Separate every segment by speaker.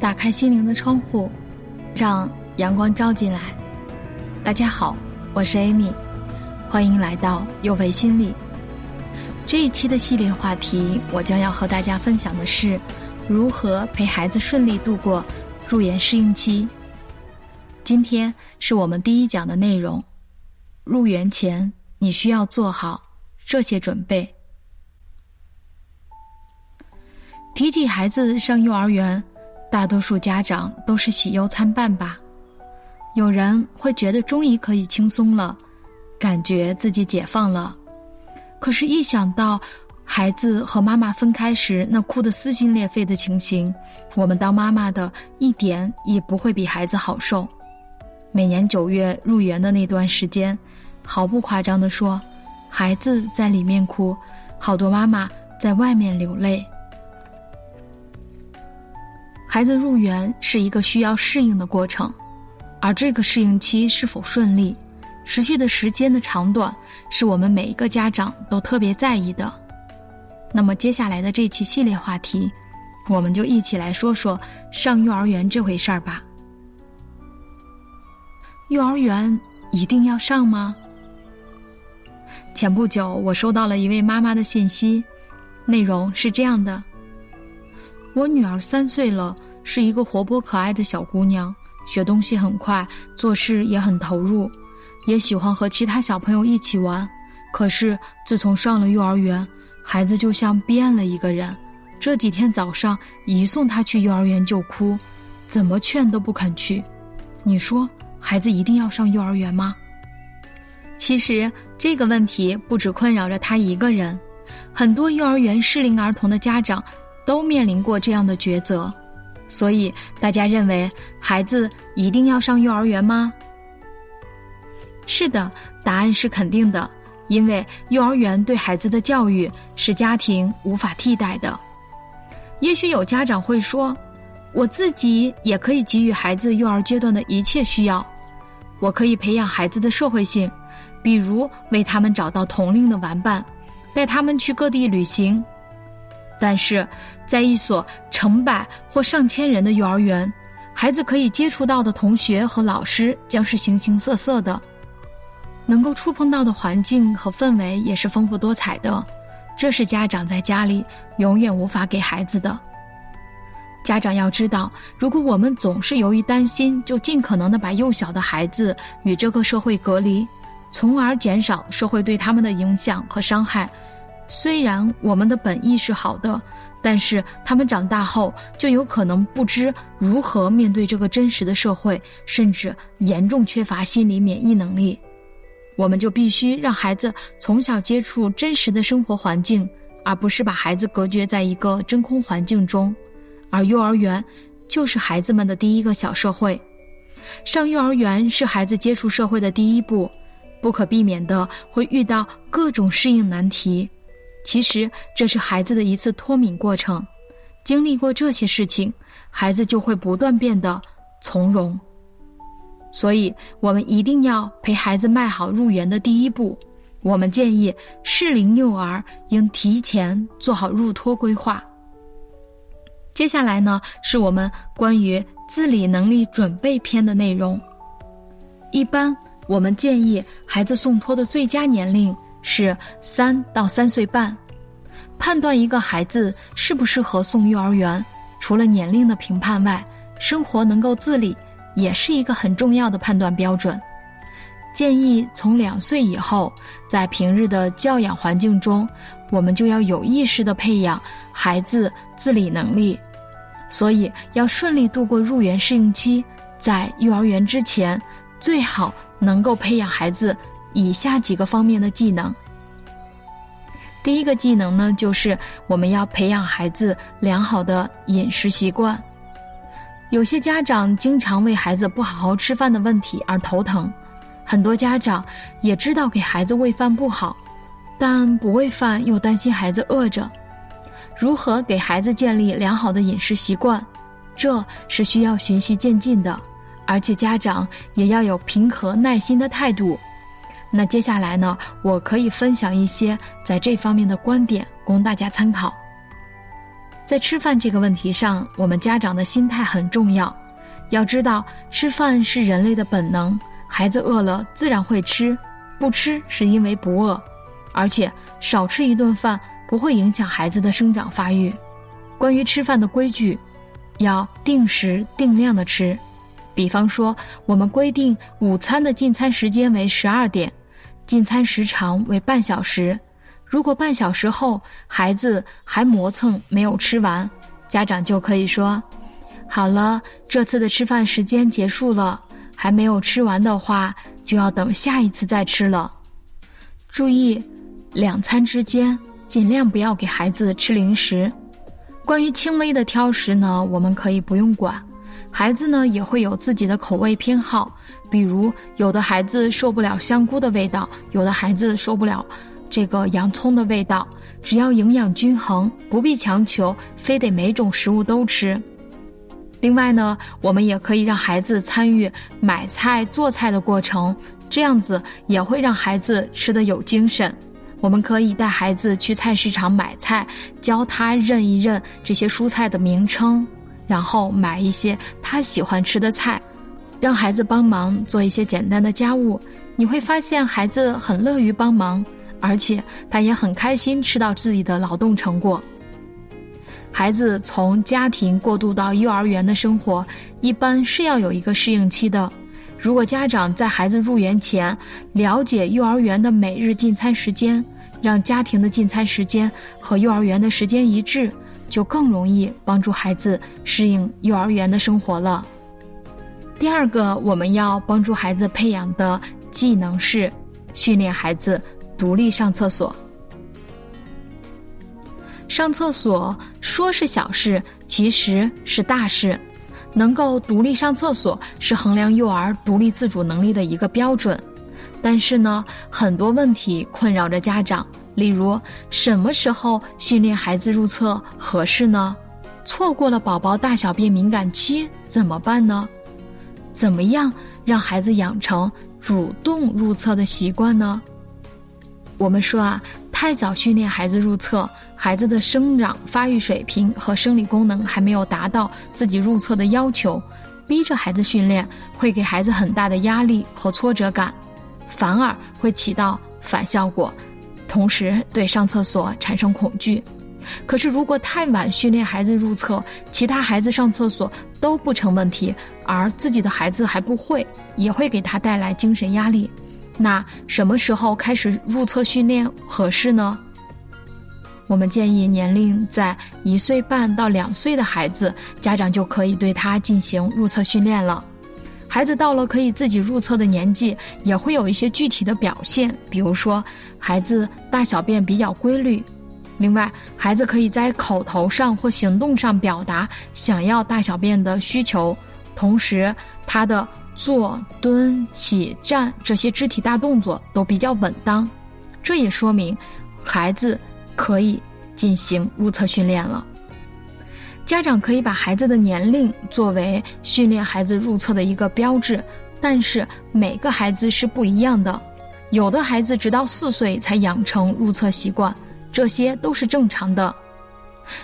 Speaker 1: 打开心灵的窗户，让阳光照进来。大家好，我是 Amy，欢迎来到幼为心理。这一期的系列话题，我将要和大家分享的是如何陪孩子顺利度过入园适应期。今天是我们第一讲的内容，入园前你需要做好这些准备。提起孩子上幼儿园，大多数家长都是喜忧参半吧。有人会觉得终于可以轻松了，感觉自己解放了。可是，一想到孩子和妈妈分开时那哭得撕心裂肺的情形，我们当妈妈的一点也不会比孩子好受。每年九月入园的那段时间，毫不夸张地说，孩子在里面哭，好多妈妈在外面流泪。孩子入园是一个需要适应的过程，而这个适应期是否顺利、持续的时间的长短，是我们每一个家长都特别在意的。那么接下来的这期系列话题，我们就一起来说说上幼儿园这回事儿吧。幼儿园一定要上吗？前不久我收到了一位妈妈的信息，内容是这样的。我女儿三岁了，是一个活泼可爱的小姑娘，学东西很快，做事也很投入，也喜欢和其他小朋友一起玩。可是自从上了幼儿园，孩子就像变了一个人。这几天早上一送她去幼儿园就哭，怎么劝都不肯去。你说孩子一定要上幼儿园吗？其实这个问题不只困扰着她一个人，很多幼儿园适龄儿童的家长。都面临过这样的抉择，所以大家认为孩子一定要上幼儿园吗？是的，答案是肯定的，因为幼儿园对孩子的教育是家庭无法替代的。也许有家长会说，我自己也可以给予孩子幼儿阶段的一切需要，我可以培养孩子的社会性，比如为他们找到同龄的玩伴，带他们去各地旅行。但是，在一所成百或上千人的幼儿园，孩子可以接触到的同学和老师将是形形色色的，能够触碰到的环境和氛围也是丰富多彩的，这是家长在家里永远无法给孩子的。家长要知道，如果我们总是由于担心，就尽可能的把幼小的孩子与这个社会隔离，从而减少社会对他们的影响和伤害。虽然我们的本意是好的，但是他们长大后就有可能不知如何面对这个真实的社会，甚至严重缺乏心理免疫能力。我们就必须让孩子从小接触真实的生活环境，而不是把孩子隔绝在一个真空环境中。而幼儿园就是孩子们的第一个小社会，上幼儿园是孩子接触社会的第一步，不可避免的会遇到各种适应难题。其实这是孩子的一次脱敏过程，经历过这些事情，孩子就会不断变得从容。所以，我们一定要陪孩子迈好入园的第一步。我们建议适龄幼儿应提前做好入托规划。接下来呢，是我们关于自理能力准备篇的内容。一般我们建议孩子送托的最佳年龄。是三到三岁半，判断一个孩子适不适合送幼儿园，除了年龄的评判外，生活能够自理也是一个很重要的判断标准。建议从两岁以后，在平日的教养环境中，我们就要有意识的培养孩子自理能力。所以，要顺利度过入园适应期，在幼儿园之前，最好能够培养孩子。以下几个方面的技能。第一个技能呢，就是我们要培养孩子良好的饮食习惯。有些家长经常为孩子不好好吃饭的问题而头疼，很多家长也知道给孩子喂饭不好，但不喂饭又担心孩子饿着。如何给孩子建立良好的饮食习惯，这是需要循序渐进的，而且家长也要有平和耐心的态度。那接下来呢，我可以分享一些在这方面的观点，供大家参考。在吃饭这个问题上，我们家长的心态很重要。要知道，吃饭是人类的本能，孩子饿了自然会吃，不吃是因为不饿。而且少吃一顿饭不会影响孩子的生长发育。关于吃饭的规矩，要定时定量的吃。比方说，我们规定午餐的进餐时间为十二点，进餐时长为半小时。如果半小时后孩子还磨蹭没有吃完，家长就可以说：“好了，这次的吃饭时间结束了，还没有吃完的话，就要等下一次再吃了。”注意。两餐之间尽量不要给孩子吃零食。关于轻微的挑食呢，我们可以不用管。孩子呢也会有自己的口味偏好，比如有的孩子受不了香菇的味道，有的孩子受不了这个洋葱的味道。只要营养均衡，不必强求非得每种食物都吃。另外呢，我们也可以让孩子参与买菜做菜的过程，这样子也会让孩子吃得有精神。我们可以带孩子去菜市场买菜，教他认一认这些蔬菜的名称，然后买一些他喜欢吃的菜，让孩子帮忙做一些简单的家务。你会发现孩子很乐于帮忙，而且他也很开心吃到自己的劳动成果。孩子从家庭过渡到幼儿园的生活，一般是要有一个适应期的。如果家长在孩子入园前了解幼儿园的每日进餐时间，让家庭的进餐时间和幼儿园的时间一致，就更容易帮助孩子适应幼儿园的生活了。第二个，我们要帮助孩子培养的技能是训练孩子独立上厕所。上厕所说是小事，其实是大事。能够独立上厕所是衡量幼儿独立自主能力的一个标准，但是呢，很多问题困扰着家长。例如，什么时候训练孩子入厕合适呢？错过了宝宝大小便敏感期怎么办呢？怎么样让孩子养成主动入厕的习惯呢？我们说啊，太早训练孩子入厕。孩子的生长发育水平和生理功能还没有达到自己入厕的要求，逼着孩子训练会给孩子很大的压力和挫折感，反而会起到反效果，同时对上厕所产生恐惧。可是如果太晚训练孩子入厕，其他孩子上厕所都不成问题，而自己的孩子还不会，也会给他带来精神压力。那什么时候开始入厕训练合适呢？我们建议年龄在一岁半到两岁的孩子，家长就可以对他进行入厕训练了。孩子到了可以自己入厕的年纪，也会有一些具体的表现，比如说孩子大小便比较规律。另外，孩子可以在口头上或行动上表达想要大小便的需求，同时他的坐、蹲、起、站这些肢体大动作都比较稳当，这也说明孩子。可以进行入厕训练了。家长可以把孩子的年龄作为训练孩子入厕的一个标志，但是每个孩子是不一样的。有的孩子直到四岁才养成入厕习惯，这些都是正常的。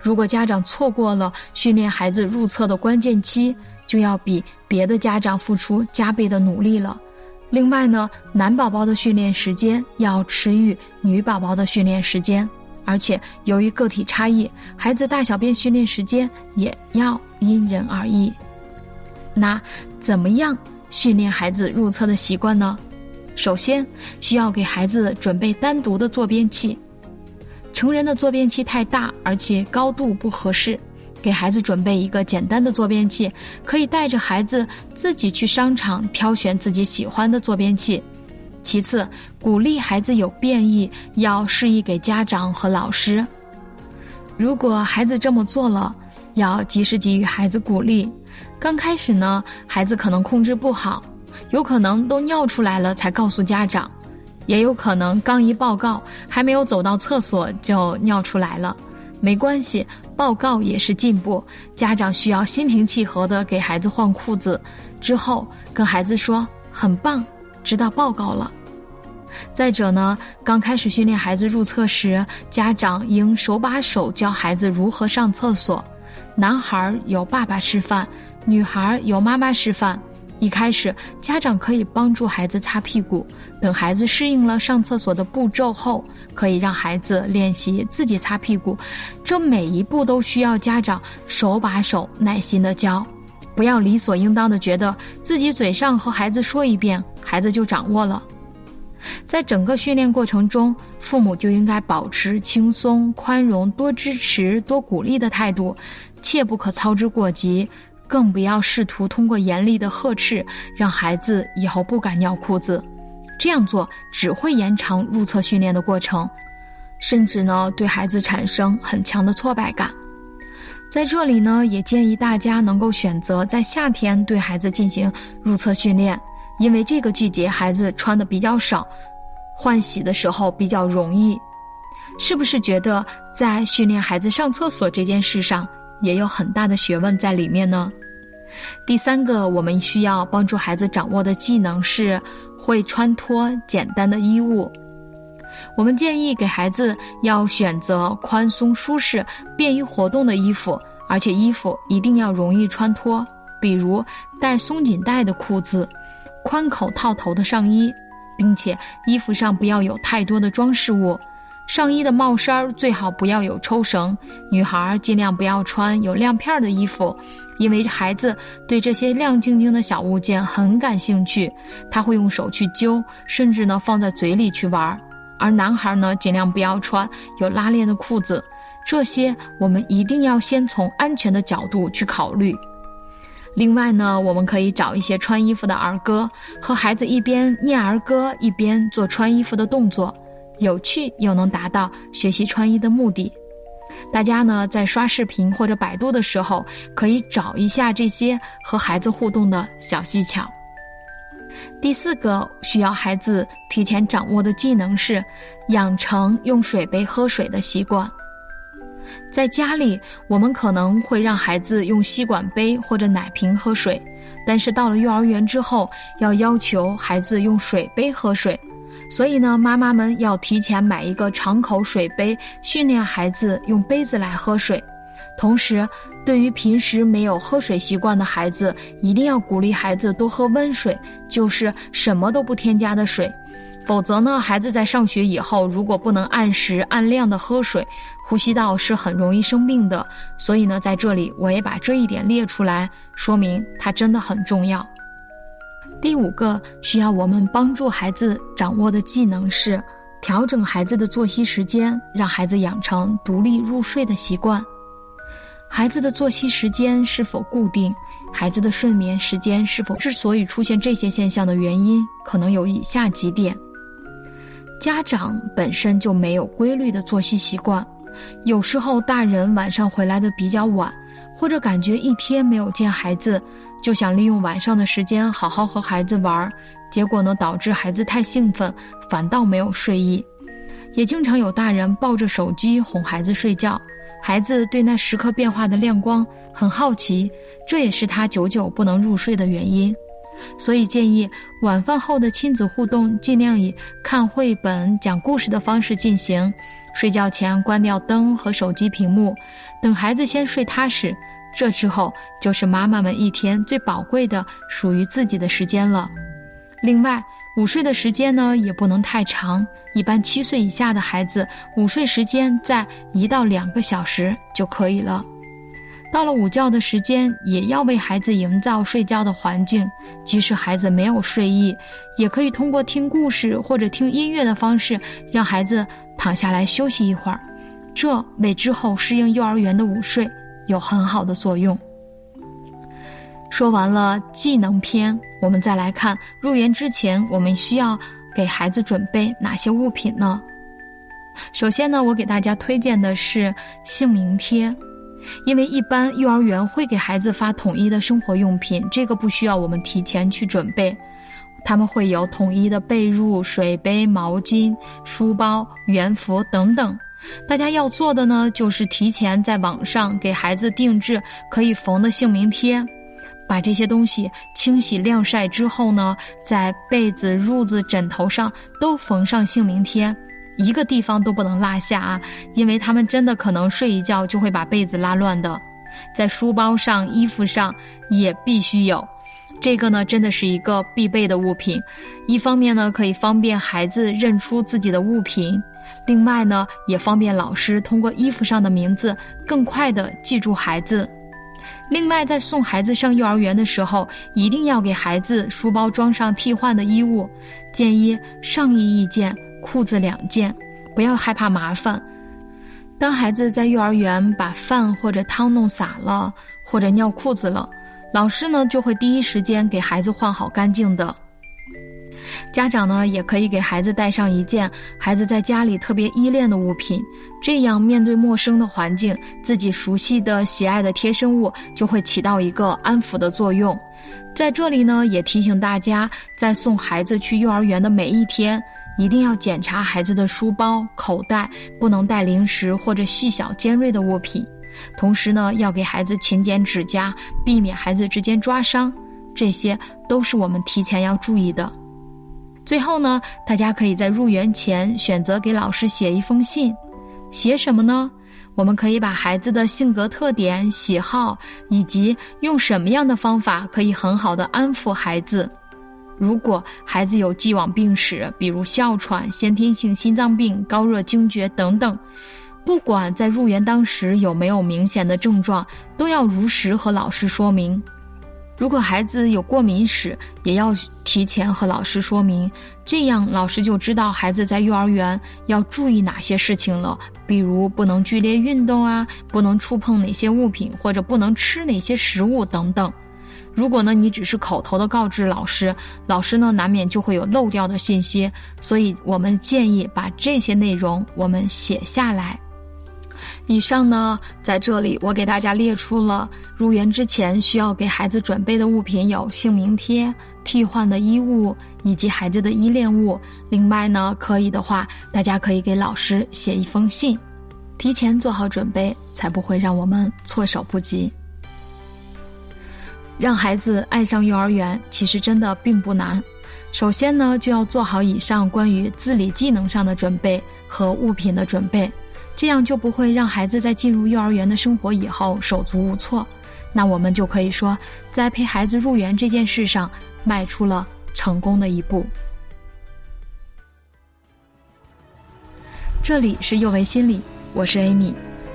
Speaker 1: 如果家长错过了训练孩子入厕的关键期，就要比别的家长付出加倍的努力了。另外呢，男宝宝的训练时间要迟于女宝宝的训练时间。而且，由于个体差异，孩子大小便训练时间也要因人而异。那怎么样训练孩子入厕的习惯呢？首先，需要给孩子准备单独的坐便器。成人的坐便器太大，而且高度不合适，给孩子准备一个简单的坐便器，可以带着孩子自己去商场挑选自己喜欢的坐便器。其次，鼓励孩子有变异，要示意给家长和老师。如果孩子这么做了，要及时给予孩子鼓励。刚开始呢，孩子可能控制不好，有可能都尿出来了才告诉家长，也有可能刚一报告，还没有走到厕所就尿出来了。没关系，报告也是进步。家长需要心平气和的给孩子换裤子，之后跟孩子说：“很棒，知道报告了。”再者呢，刚开始训练孩子入厕时，家长应手把手教孩子如何上厕所。男孩由爸爸示范，女孩由妈妈示范。一开始，家长可以帮助孩子擦屁股，等孩子适应了上厕所的步骤后，可以让孩子练习自己擦屁股。这每一步都需要家长手把手、耐心的教，不要理所应当的觉得自己嘴上和孩子说一遍，孩子就掌握了。在整个训练过程中，父母就应该保持轻松、宽容、多支持、多鼓励的态度，切不可操之过急。更不要试图通过严厉的呵斥让孩子以后不敢尿裤子，这样做只会延长入厕训练的过程，甚至呢对孩子产生很强的挫败感。在这里呢，也建议大家能够选择在夏天对孩子进行入厕训练，因为这个季节孩子穿的比较少，换洗的时候比较容易。是不是觉得在训练孩子上厕所这件事上？也有很大的学问在里面呢。第三个，我们需要帮助孩子掌握的技能是会穿脱简单的衣物。我们建议给孩子要选择宽松、舒适、便于活动的衣服，而且衣服一定要容易穿脱，比如带松紧带的裤子、宽口套头的上衣，并且衣服上不要有太多的装饰物。上衣的帽衫最好不要有抽绳，女孩尽量不要穿有亮片的衣服，因为孩子对这些亮晶晶的小物件很感兴趣，他会用手去揪，甚至呢放在嘴里去玩。而男孩呢，尽量不要穿有拉链的裤子，这些我们一定要先从安全的角度去考虑。另外呢，我们可以找一些穿衣服的儿歌，和孩子一边念儿歌，一边做穿衣服的动作。有趣又能达到学习穿衣的目的，大家呢在刷视频或者百度的时候，可以找一下这些和孩子互动的小技巧。第四个需要孩子提前掌握的技能是养成用水杯喝水的习惯。在家里，我们可能会让孩子用吸管杯或者奶瓶喝水，但是到了幼儿园之后，要要求孩子用水杯喝水。所以呢，妈妈们要提前买一个敞口水杯，训练孩子用杯子来喝水。同时，对于平时没有喝水习惯的孩子，一定要鼓励孩子多喝温水，就是什么都不添加的水。否则呢，孩子在上学以后，如果不能按时按量的喝水，呼吸道是很容易生病的。所以呢，在这里我也把这一点列出来，说明它真的很重要。第五个需要我们帮助孩子掌握的技能是调整孩子的作息时间，让孩子养成独立入睡的习惯。孩子的作息时间是否固定？孩子的睡眠时间是否？之所以出现这些现象的原因，可能有以下几点：家长本身就没有规律的作息习惯，有时候大人晚上回来的比较晚。或者感觉一天没有见孩子，就想利用晚上的时间好好和孩子玩，结果呢导致孩子太兴奋，反倒没有睡意。也经常有大人抱着手机哄孩子睡觉，孩子对那时刻变化的亮光很好奇，这也是他久久不能入睡的原因。所以建议晚饭后的亲子互动尽量以看绘本、讲故事的方式进行。睡觉前关掉灯和手机屏幕，等孩子先睡踏实，这之后就是妈妈们一天最宝贵的属于自己的时间了。另外，午睡的时间呢也不能太长，一般七岁以下的孩子午睡时间在一到两个小时就可以了。到了午觉的时间，也要为孩子营造睡觉的环境，即使孩子没有睡意，也可以通过听故事或者听音乐的方式让孩子。躺下来休息一会儿，这为之后适应幼儿园的午睡有很好的作用。说完了技能篇，我们再来看入园之前我们需要给孩子准备哪些物品呢？首先呢，我给大家推荐的是姓名贴，因为一般幼儿园会给孩子发统一的生活用品，这个不需要我们提前去准备。他们会有统一的被褥、水杯、毛巾、书包、圆服等等。大家要做的呢，就是提前在网上给孩子定制可以缝的姓名贴，把这些东西清洗晾晒之后呢，在被子、褥子、枕头上都缝上姓名贴，一个地方都不能落下啊！因为他们真的可能睡一觉就会把被子拉乱的。在书包上、衣服上也必须有，这个呢真的是一个必备的物品。一方面呢可以方便孩子认出自己的物品，另外呢也方便老师通过衣服上的名字更快的记住孩子。另外，在送孩子上幼儿园的时候，一定要给孩子书包装上替换的衣物，建议上衣一件，裤子两件，不要害怕麻烦。当孩子在幼儿园把饭或者汤弄洒了，或者尿裤子了，老师呢就会第一时间给孩子换好干净的。家长呢，也可以给孩子带上一件孩子在家里特别依恋的物品，这样面对陌生的环境，自己熟悉的、喜爱的贴身物就会起到一个安抚的作用。在这里呢，也提醒大家，在送孩子去幼儿园的每一天，一定要检查孩子的书包、口袋，不能带零食或者细小尖锐的物品。同时呢，要给孩子勤剪指甲，避免孩子之间抓伤，这些都是我们提前要注意的。最后呢，大家可以在入园前选择给老师写一封信，写什么呢？我们可以把孩子的性格特点、喜好，以及用什么样的方法可以很好的安抚孩子。如果孩子有既往病史，比如哮喘、先天性心脏病、高热惊厥等等，不管在入园当时有没有明显的症状，都要如实和老师说明。如果孩子有过敏史，也要提前和老师说明，这样老师就知道孩子在幼儿园要注意哪些事情了。比如不能剧烈运动啊，不能触碰哪些物品，或者不能吃哪些食物等等。如果呢，你只是口头的告知老师，老师呢难免就会有漏掉的信息，所以我们建议把这些内容我们写下来。以上呢，在这里我给大家列出了入园之前需要给孩子准备的物品有姓名贴、替换的衣物以及孩子的依恋物。另外呢，可以的话，大家可以给老师写一封信，提前做好准备，才不会让我们措手不及。让孩子爱上幼儿园，其实真的并不难。首先呢，就要做好以上关于自理技能上的准备和物品的准备。这样就不会让孩子在进入幼儿园的生活以后手足无措，那我们就可以说，在陪孩子入园这件事上迈出了成功的一步。这里是幼为心理，我是 Amy。